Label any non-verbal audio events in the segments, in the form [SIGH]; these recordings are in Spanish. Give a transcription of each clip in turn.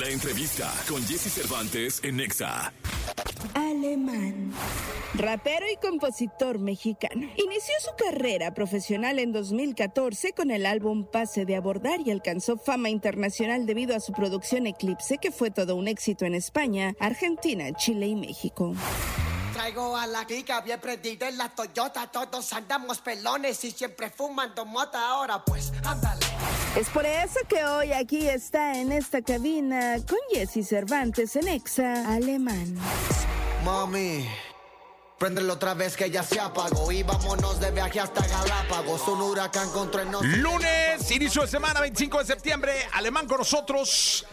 La entrevista con Jesse Cervantes en Nexa. Alemán. Rapero y compositor mexicano. Inició su carrera profesional en 2014 con el álbum Pase de Abordar y alcanzó fama internacional debido a su producción Eclipse, que fue todo un éxito en España, Argentina, Chile y México. Traigo a la clica bien prendida en la Toyota, todos andamos pelones y siempre fumando mota, ahora pues ándale. Es por eso que hoy aquí está en esta cabina con Jesse Cervantes en Exa Alemán. Mami, préndelo otra vez que ya se apagó y vámonos de viaje hasta Galápagos, un huracán con truenos. Lunes, inicio de semana, 25 de septiembre, Alemán con nosotros.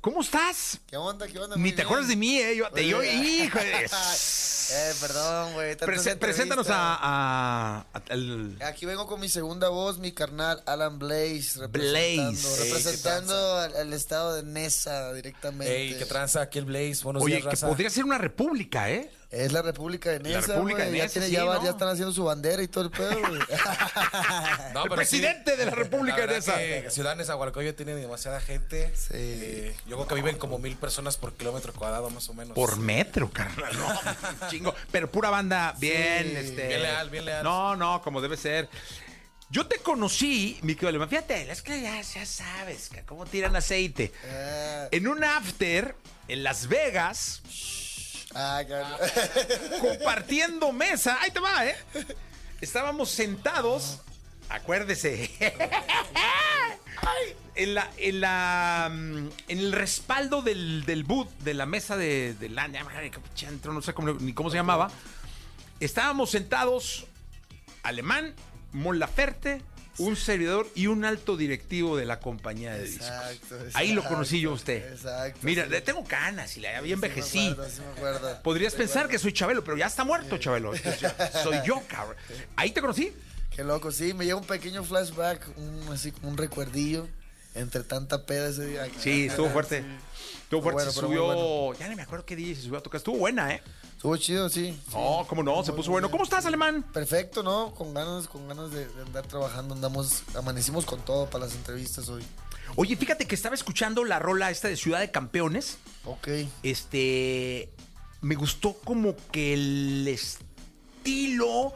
¿Cómo estás? ¿Qué onda? ¿Qué onda? Ni te bien. acuerdas de mí, ¿eh? Yo, de yo, hijo de... eh, perdón, güey. Prese- preséntanos a, a- a- al... Aquí vengo con mi segunda voz, mi carnal Alan Blaze. Blaze. Representando, Ey, representando al, al estado de Nesa directamente. Ey, ¿qué tranza? Aquí el Blaze. Buenos Oye, días, que raza. podría ser una república, ¿eh? Es la República de Nesa. República güey. de ya, Nesa, tiene- sí, ya, va- ¿no? ya están haciendo su bandera y todo el pedo, güey. [LAUGHS] No, El pero presidente de la República la de Nesa. Ciudad Nezahualcóyotl tiene demasiada gente. Sí. Eh, yo creo que viven como mil personas por kilómetro cuadrado, más o menos. Por metro, carnal. No, [LAUGHS] chingo. Pero pura banda, bien, Sí. este. Bien leal, bien leal. No, no, como debe ser. Yo te conocí, mi querido Alemán. Fíjate, es que ya, ya sabes, cómo tiran aceite. Ah, En un after en Las Vegas, ah, cabrón. compartiendo mesa. Ahí te va, ¿eh? Estábamos sentados, acuérdese. En la, en la, mm, en el respaldo del, del boot, de la mesa de, de la, no sé cómo, ni cómo se llamaba, estábamos sentados, Alemán, Mon Laferte, un servidor y un alto directivo de la compañía de discos. Exacto, Ahí lo conocí yo a usted. exacto, Mira, sí. le tengo canas y la había Sí me envejecí. acuerdo, sí me acuerdo. Podrías pensar que soy Chabelo, pero ya está muerto Chabelo. Soy yo, [LAUGHS] cabrón. Ahí te conocí. Qué loco, sí, me llega un pequeño flashback, un, así un recuerdillo entre tanta peda ese día. Sí, estuvo fuerte. Estuvo fuerte. Bueno, se subió. Ya no me acuerdo qué día se subió a tocar. Estuvo buena, ¿eh? Estuvo chido, sí. No, cómo no, se puso bueno. bien. ¿Cómo estás, alemán? Perfecto, ¿no? Con ganas, con ganas de, de andar trabajando, andamos, amanecimos con todo para las entrevistas hoy. Oye, fíjate que estaba escuchando la rola esta de Ciudad de Campeones. Ok. Este. Me gustó como que el estilo.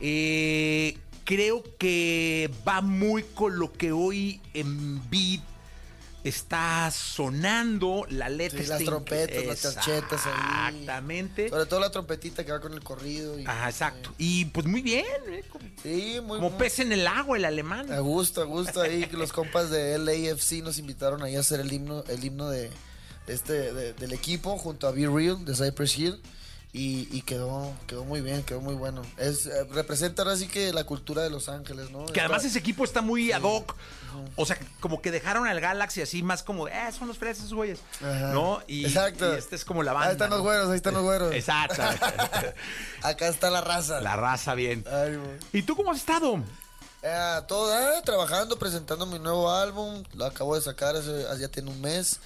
eh, creo que va muy con lo que hoy en beat está sonando. La letra Sí, las trompetas, las charchetas ahí. Exactamente. Sobre todo la trompetita que va con el corrido. Y, Ajá, exacto. Y pues muy bien, ¿eh? como, Sí, muy como muy- pez en el agua el alemán. A gusto, a gusto ahí que los compas de LAFC nos invitaron ahí a hacer el himno, el himno de, de este, de- del equipo junto a Be Real de Cypress Hill. Y, y quedó, quedó muy bien, quedó muy bueno. Es, eh, representa ahora sí que la cultura de Los Ángeles, ¿no? Que además Está- ese equipo está muy ad hoc. O sea, como que dejaron al Galaxy así más como, eh, son los fresas, güeyes. Ajá. ¿No? Y, Exacto. y este es como la banda. Ahí están los güeros, ahí están los güeros. Exacto. [LAUGHS] Acá está la raza. la raza bien. Ay, güey. ¿Y tú cómo has estado? Eh, todo, eh, trabajando, presentando mi nuevo álbum. Lo acabo de sacar hace ya tiene un mes.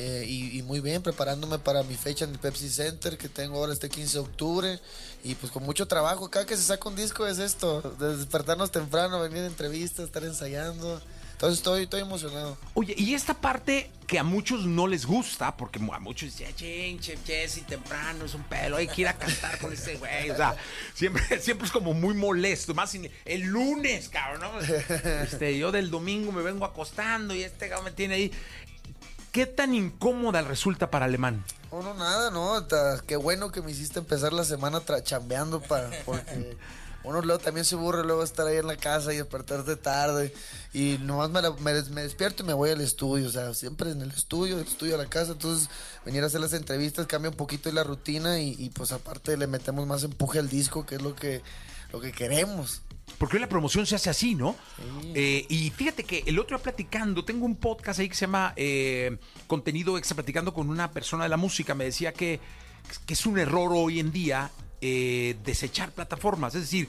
Eh, y, y muy bien, preparándome para mi fecha en el Pepsi Center que tengo ahora este 15 de octubre. Y pues con mucho trabajo. Cada que se saca un disco es esto: de despertarnos temprano, venir a entrevistas, estar ensayando. Entonces estoy, estoy emocionado. Oye, y esta parte que a muchos no les gusta, porque a muchos dicen, chinche, Jesse, temprano, es un pelo, hay que ir a cantar con este güey. O sea, siempre, [LAUGHS] siempre es como muy molesto, más sin- el lunes, cabrón, ¿no? [LAUGHS] Este, yo del domingo me vengo acostando y este cabrón me tiene ahí. ¿Qué tan incómoda resulta para Alemán? No, no, nada, no. ta- qué bueno que me hiciste empezar la semana tra- chambeando para. Porque [LAUGHS] uno luego también se aburre luego estar ahí en la casa y despertarte tarde. Y nomás me, la- me despierto y me voy al estudio. O sea, siempre en el estudio, del estudio a la casa. Entonces, venir a hacer las entrevistas cambia un poquito la rutina. Y, y, pues aparte le metemos más empuje al disco, que es lo que, lo que queremos. Porque hoy la promoción se hace así, ¿no? Eh, y fíjate que el otro día platicando, tengo un podcast ahí que se llama eh, Contenido Extra, platicando con una persona de la música, me decía que, que es un error hoy en día eh, desechar plataformas. Es decir,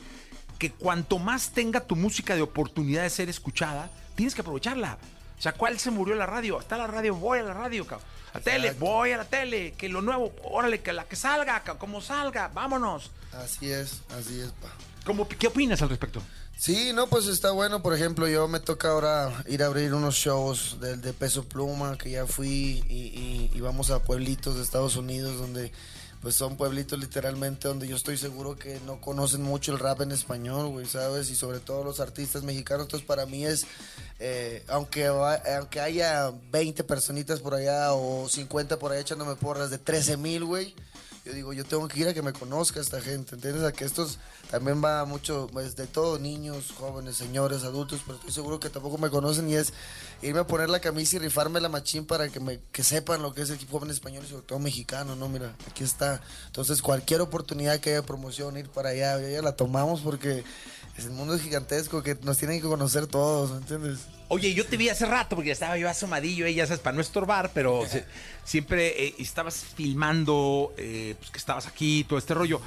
que cuanto más tenga tu música de oportunidad de ser escuchada, tienes que aprovecharla. O sea, ¿cuál se murió la radio? Está la radio, voy a la radio, cabrón. A tele, voy a la tele, que lo nuevo, órale, que la que salga, ca- como salga, vámonos. Así es, así es, pa. ¿Cómo, ¿Qué opinas al respecto? Sí, no, pues está bueno. Por ejemplo, yo me toca ahora ir a abrir unos shows del de Peso Pluma, que ya fui, y, y- y vamos a pueblitos de Estados Unidos donde pues son pueblitos literalmente donde yo estoy seguro que no conocen mucho el rap en español, güey, ¿sabes? Y sobre todo los artistas mexicanos. Entonces para mí es, eh, aunque, va- aunque haya 20 personitas por allá o 50 por allá echándome porras de 13 mil, güey. Yo digo, yo tengo que ir a que me conozca esta gente, ¿entiendes? A que estos también va mucho, pues, de todo, niños, jóvenes, señores, adultos, pero estoy seguro que tampoco me conocen y es irme a poner la camisa y rifarme la machín para que me que sepan lo que es el hip hop en español y sobre todo mexicano, ¿no? Mira, aquí está. Entonces, cualquier oportunidad que haya promoción, ir para allá, ya la tomamos porque el mundo es gigantesco que nos tienen que conocer todos, ¿me entiendes? Oye, yo te vi hace rato porque estaba yo asomadillo, eh, ya sabes, para no estorbar, pero se- siempre eh, estabas filmando, eh, pues que estabas aquí, todo este rollo.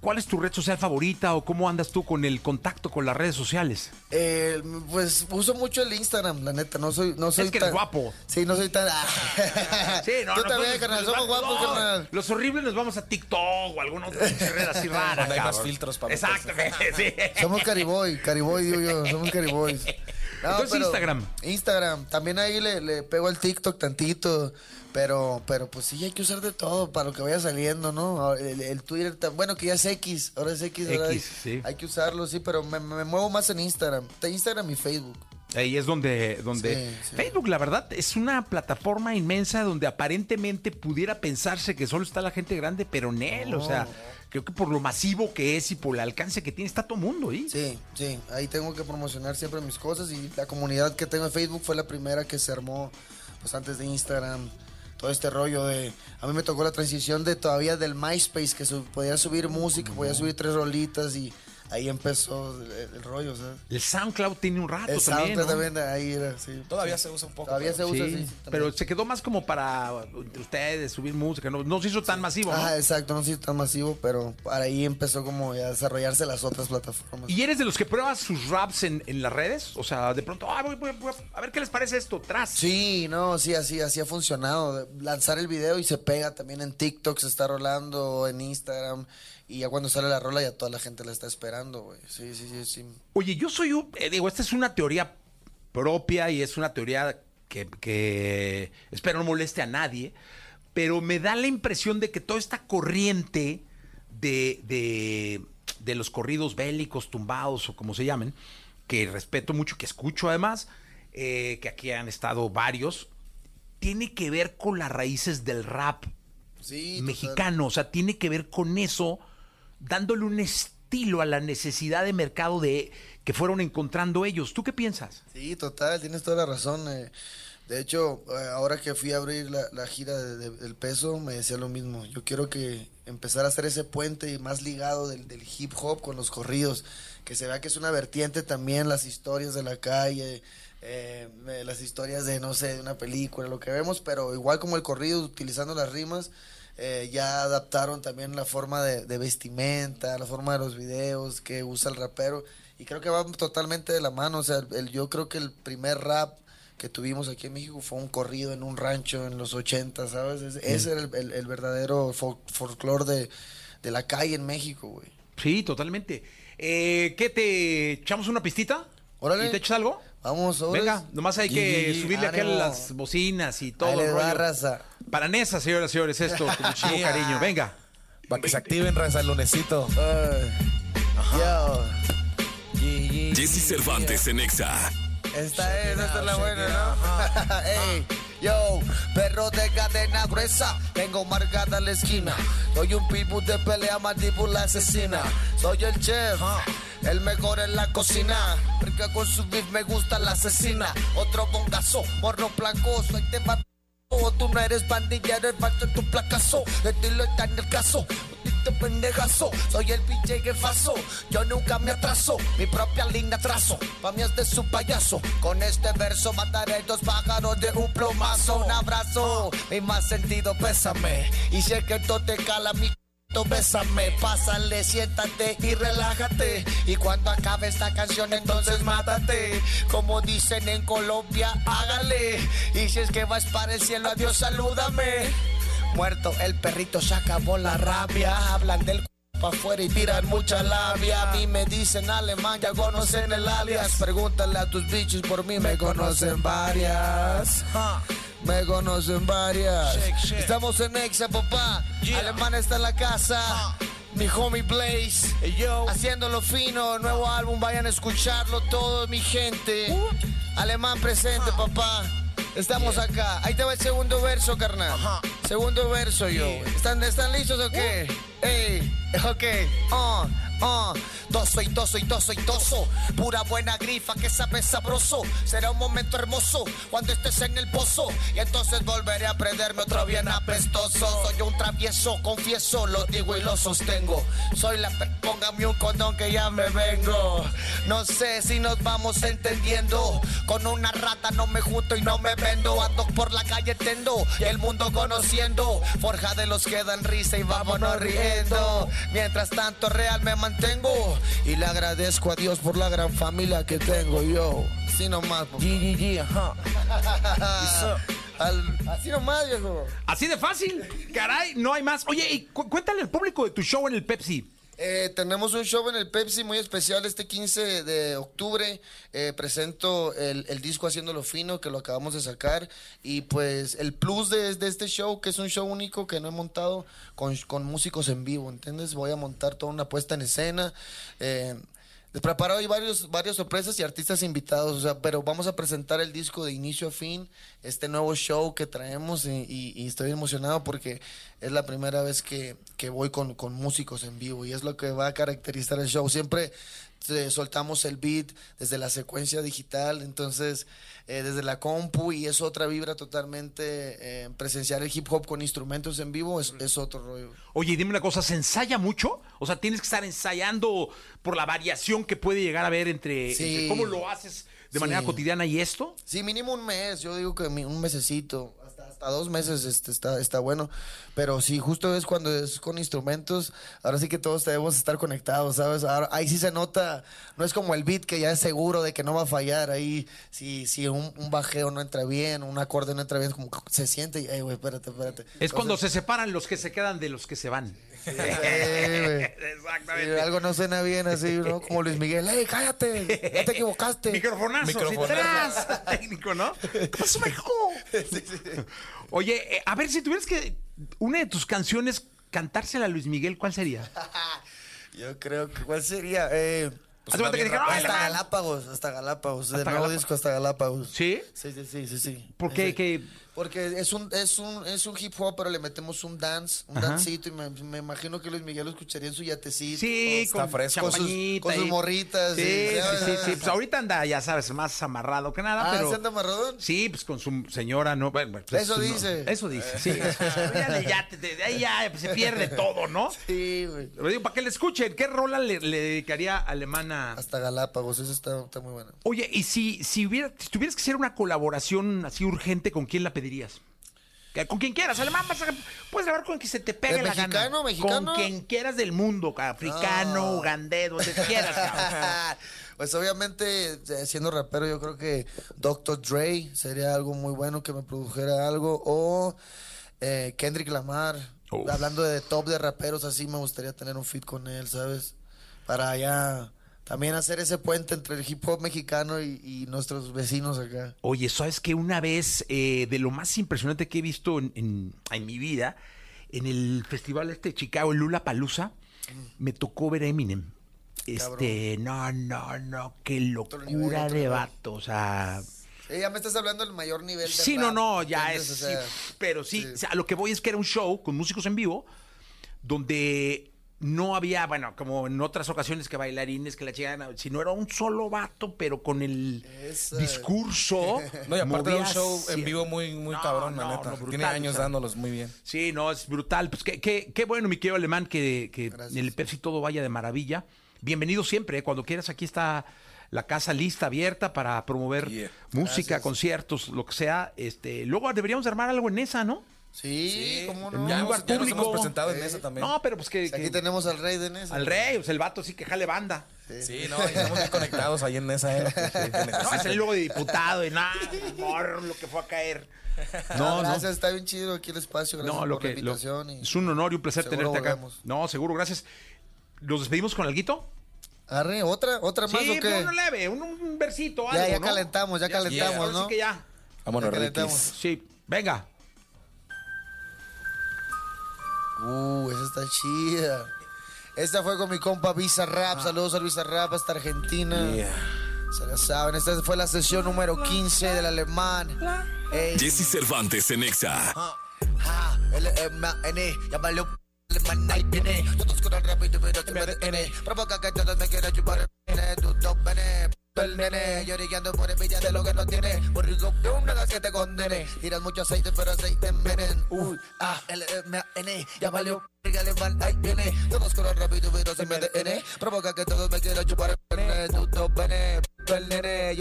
¿Cuál es tu red social favorita o cómo andas tú con el contacto con las redes sociales? Eh, pues uso mucho el Instagram, la neta, no soy, no soy que tan eres guapo. Sí, no soy tan. [LAUGHS] Sí, no, Tú no, también, carnal, somos guapos, no. carnal. Los horribles nos vamos a TikTok o alguna otra red así [LAUGHS] rara. Donde hay más filtros para. Exactamente, sí. Somos cariboy, cariboy digo yo, somos cariboys. [LAUGHS] No, Entonces, Instagram. Instagram, también ahí le, le pego al TikTok tantito, pero, pero pues sí hay que usar de todo para lo que vaya saliendo, ¿no? El, el Twitter, bueno que ya es X, ahora es X, ahora hay, X, sí. hay que usarlo, sí, pero me, me muevo más en Instagram, Instagram y Facebook. Ahí es donde, donde Sí, sí. Facebook, la verdad, es una plataforma inmensa donde aparentemente pudiera pensarse que solo está la gente grande, pero en él, o sea, creo que por lo masivo que es y por el alcance que tiene, está todo mundo ahí. Sí, sí, ahí tengo que promocionar siempre mis cosas y la comunidad que tengo en Facebook fue la primera que se armó pues antes de Instagram. Todo este rollo de... A mí me tocó la transición de todavía del MySpace, que podía subir música, podía subir tres rolitas y ahí empezó el, el rollo, ¿sabes? El SoundCloud tiene un rato El también, SoundCloud ¿no? también ahí era, sí. Todavía se usa un poco. Todavía se pero- usa Sí, así. pero se quedó más como para ustedes subir música, no, no se hizo tan masivo, ¿no? Ajá, exacto, no sé si tan masivo, pero para ahí empezó como ya a desarrollarse las otras plataformas. ¿Y eres de los que pruebas sus raps en, en las redes? O sea, de pronto, ah, voy- voy- voy a, a ver qué les parece esto, tras. Sí, no, sí, así, así ha funcionado. Lanzar el video y se pega también en TikTok, se está rolando, en Instagram. Y ya cuando sale la rola ya toda la gente la está esperando, güey. Sí, sí, sí, sí. Oye, yo soy un. eh, digo, esta es una teoría propia y es una teoría que, que espero no moleste a nadie, pero me da la impresión de que toda esta corriente de, de, de los corridos bélicos, tumbados o como se llamen, que respeto mucho, que escucho además, eh, que aquí han estado varios, tiene que ver con las raíces del rap Sí, total. mexicano, o sea, tiene que ver con eso, dándole un estilo a la necesidad de mercado de que fueron encontrando ellos. ¿Tú qué piensas? Sí, total, tienes toda la razón. eh. De hecho, eh, ahora que fui a abrir la, gira de- de- del peso, me decía lo mismo. Yo quiero que empezar a hacer ese puente más ligado del, hip hop con los corridos. Que se vea que es una vertiente también, las historias de la calle, eh, las historias de, no sé, de una película, lo que vemos, pero igual como el corrido, utilizando las rimas, eh, ya adaptaron también la forma de, de vestimenta, la forma de los videos que usa el rapero. Y creo que va totalmente de la mano. O sea, el- yo creo que el primer rap que tuvimos aquí en México fue un corrido en un rancho en los 80, ¿sabes? Ese, ese era el, el- el verdadero fol- folclore de, de la calle en México, güey. Sí, totalmente. Eh, ¿Qué te echamos una pistita? Órale. ¿Y te echas algo? Vamos, sobres. Venga, nomás hay que Y- subirle aquí a ánimo. las bocinas y todo. Ahí el les va, rollo. raza. Para Nesa, señoras y señores, esto, con muchísimo Yeah. [LAUGHS] cariño. Venga. Para que se activen, raza, el lunesito. Yo. Jesse Cervantes en Exa. Esta es, esta es la buena, ¿no? [LAUGHS] Ey, yo, perro de cadena gruesa, tengo marcada la esquina. Soy un pitbull de pelea, mandíbula asesina. Soy el chef, el mejor en la cocina. Porque con su beef me gusta la asesina. Otro bongazo, morro blancoso, ahí te Oh, tú no eres pandillero, es falta tu placazo. De ti lo está en el caso. Maldito pendejazo, soy el pinche jefazo. Yo nunca me atraso, mi propia línea trazo. Pa' mí es de su payaso. Con este verso mataré dos pájaros de un plomazo. Un abrazo, mi más sentido pésame. Y es que esto te cala mi Bésame, pásale, siéntate y relájate. Y cuando acabe esta canción, entonces mátate. Como dicen en Colombia, hágale. Y si es que vas para el cielo, adiós, salúdame. Muerto el perrito, se acabó la rabia. Hablan del c***, pa' afuera y tiran mucha labia. A mí me dicen alemán, ya conocen el alias. Pregúntale a tus bichos, por mí me conocen varias. Me conocen varias. Estamos en Exa, papá. Alemán está en la casa. Mi homie Blaze, haciéndolo fino, nuevo álbum, vayan a escucharlo todos, mi gente. Alemán presente, papá. Estamos acá. Ahí te va el segundo verso, carnal. Segundo verso, yo. ¿Están, ¿Están listos o qué? Ey, ok. Uh, uh. Toso y toso y toso y toso. Pura buena grifa que sabe sabroso. Será un momento hermoso cuando estés en el pozo. Y entonces volveré a prenderme otro bien apestoso. Soy un travieso, confieso, lo digo y lo sostengo. Soy la. Póngame un condón que ya me vengo. No sé si nos vamos entendiendo. Con una rata no me junto y no me vendo. Ando por la calle tendo y el mundo conociendo. Forja de los que dan risa y vámonos riendo. Mientras tanto, real me mantengo. Y le agradezco a Dios por la gran familia que tengo yo. Así nomás. [LAUGHS] Al- así nomás, viejo. Así de fácil. Caray, no hay más. Oye, y cu- cuéntale al público de tu show en el Pepsi. Eh, tenemos un show en el Pepsi muy especial este 15 de octubre. Eh, presento el, el disco Haciéndolo Fino, que lo acabamos de sacar. Y pues el plus de, este show, que es un show único que no he montado con, con músicos en vivo, ¿entiendes? Voy a montar toda una puesta en escena. Eh, les preparo ahí varios, varias sorpresas y artistas invitados, o sea, pero vamos a presentar el disco de inicio a fin, este nuevo show que traemos y, y- y estoy emocionado porque es la primera vez que, que voy con, con músicos en vivo y es lo que va a caracterizar el show. Siempre eh, soltamos el beat desde la secuencia digital, entonces eh, desde la compu y es otra vibra totalmente eh, presenciar el hip hop con instrumentos en vivo es, es otro rollo. Oye, dime una cosa, ¿se ensaya mucho? O sea, tienes que estar ensayando por la variación que puede llegar a haber entre, Sí. entre cómo lo haces de manera cotidiana y esto. Sí, mínimo un mes, yo digo que un mesecito, hasta, hasta dos meses este, está, está bueno, pero sí, justo es cuando es con instrumentos, ahora sí que todos debemos estar conectados, ¿sabes? Ahora, ahí sí se nota, no es como el beat que ya es seguro de que no va a fallar, ahí si, si un, un bajeo no entra bien, un acorde no entra bien, como se siente y, ay, güey, espérate, espérate. Es cuando Entonces, se separan los que se quedan de los que se van. eh, güey. Exactamente. Sí, algo no suena bien así, ¿no? Como Luis Miguel, ¡ey, cállate! Ya te equivocaste. [LAUGHS] Microfonazo, Microfonazo. tras, [LAUGHS] técnico, ¿no? [LAUGHS] ¿Qué pasó, Oye, eh, a ver, si tuvieras que una de tus canciones cantársela a Luis Miguel, ¿cuál sería? [LAUGHS] Yo creo que, ¿cuál sería? Eh, de que dijeron, "Ay, hasta Alemán". Galápagos, hasta Galápagos. Hasta del nuevo Galápagos. disco hasta Galápagos. ¿Sí? Sí, sí, sí, sí, sí. ¿Por qué? Ese. Que- Porque es un, es un, es un hip hop, pero le metemos un dance, un Ajá. dancito, y me, me imagino que Luis Miguel lo escucharía en su yatecito. Sí, Está con fresco. Con sus- con sus morritas, Sí, y- sí, sí. Pues ahorita anda, ya sabes, más amarrado que nada, Ah, pero... ¿se anda amarradón? Sí, pues con su señora, ¿no? Bueno, pues, Eso no, dice. Eso dice, sí. Fíjale, [LAUGHS] ya, ahí ya se pierde [LAUGHS] todo, ¿no? Sí, güey. Lo digo, para que le escuchen, ¿qué rola le, le dedicaría Alemana? Hasta Galápagos, eso está, está muy bueno. Oye, y si, si, hubiera, si tuvieras que hacer una colaboración así urgente, ¿con quién la pedirías? Que- Con quien quieras, alemán, vas a- puedes grabar con quien se te pegue ¿De la mexicano, gana. mexicano? Con quien quieras del mundo, africano, No. ugandés, donde [LAUGHS] quieras. cabrón. pues obviamente, eh, siendo rapero, yo creo que Dr. Dre sería algo muy bueno que me produjera algo. O eh, Kendrick Lamar. Uf. Hablando de top de raperos, así me gustaría tener un feat con él, ¿sabes? Para ya también hacer ese puente entre el hip hop mexicano y, y nuestros vecinos acá. Oye, ¿sabes que Una vez, eh, de lo más impresionante que he visto en, en- en mi vida, en el festival este de Chicago, el Lula Palusa, me tocó ver a Eminem. Este, no, no, no, qué nivel, locura otro de nivel. vato, o sea... Sí, ya me estás hablando del mayor nivel de Sí, no, rap, no, ya es. O sea, sí, pero sí, sí. o sea, a lo que voy es que era un show con músicos en vivo, donde no había, bueno, como en otras ocasiones que bailarines que la llegan, sino era un solo vato, pero con el Esa. discurso. [LAUGHS] No, y aparte de un show en vivo muy, muy No, cabrón, la no, neta. no, brutal, Tiene años o sea. dándolos muy bien. Sí, no, es brutal. Pues qué, qué, qué bueno, mi querido alemán, que, que Gracias. el Pepsi todo vaya de maravilla. Bienvenido siempre, ¿eh? cuando quieras, aquí está la casa lista, abierta para promover Yeah. música, Gracias. conciertos, lo que sea. Este, luego deberíamos armar algo en esa, ¿no? Sí, cómo en no. Ya, lugar hemos, ya nos hemos presentado en esa también. No, pero pues que, Aquí que- tenemos al rey de Nesa. al rey, o sea, el vato sí que jale banda. Sí, no, estamos bien conectados ahí en esa. ¿eh? Que- [LAUGHS] que No, es el luego de diputado y nada, por lo que fue a caer. [LAUGHS] No, gracias, está bien chido aquí el espacio. Gracias No, lo por que la lo- invitación. y- es un honor y un placer tenerte acá. volvemos. No, seguro, gracias. ¿Los despedimos con alguito? Arre, ¿otra? ¿Otra más Sí, o qué? pero uno leve, un, un versito, algo, Ya, ya ¿no? calentamos, ya calentamos, ¿no? que ya. Vámonos, Ya. Sí, venga. Uh, esa está chida. Esta fue con mi compa Visa Rap. Saludos al Visa Rap hasta Argentina. Yeah. Se la saben. Esta fue la sesión número 15 del alemán. Ey. Jesse Cervantes en Exa. Ja, L-M-A-N, llámalo alemán, ahí viene. Todos corren rápido, pero se me detiene. Provoca que todos me quieran el nene. Lloriqueando por envidia de lo que no tiene. Por rico, que un hagas que te condene. Tiras mucho aceite, pero aceite envenen. Uy, ah, L-M-A-N, llámalo alemán, ahí viene. Todos corren rápido, pero se me detiene. Provoca que todos me quieran chupar el pene. Tú dos pene. El nene,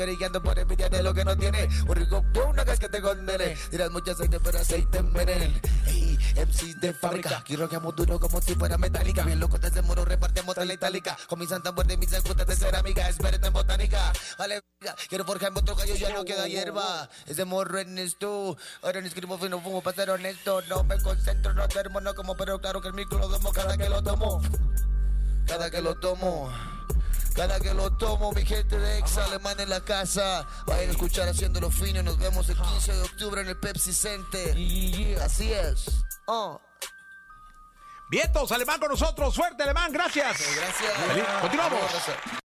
por envidia de lo que no tiene. Un rico, que un hagas que te condene. Tiras mucho aceite, pero aceite envenen. Ey, MC de fábrica. Quiero que amo duro como si fuera metálica. Bien loco desde muro, repartimos tela itálica. Con mi santa muerte y mis escutas de cerámica. Es verde en botánica. Vale, quiero forjarme otro gallo, ya no queda hierba. Ese morro en esto. Ahora no escribo fino, fumo para ser honesto. No me concentro, no duermo, no como, pero claro que el micro lo tomo cada que lo tomo. Cada que lo tomo. Cada que lo tomo, mi gente de ex alemán en la casa. Vayan a escuchar haciéndolo fino. Nos vemos el 15 de octubre en el Pepsi Center. Así es. Oh. Vientos, alemán con nosotros. Suerte, alemán, gracias. Gracias. Continuamos. Gracias.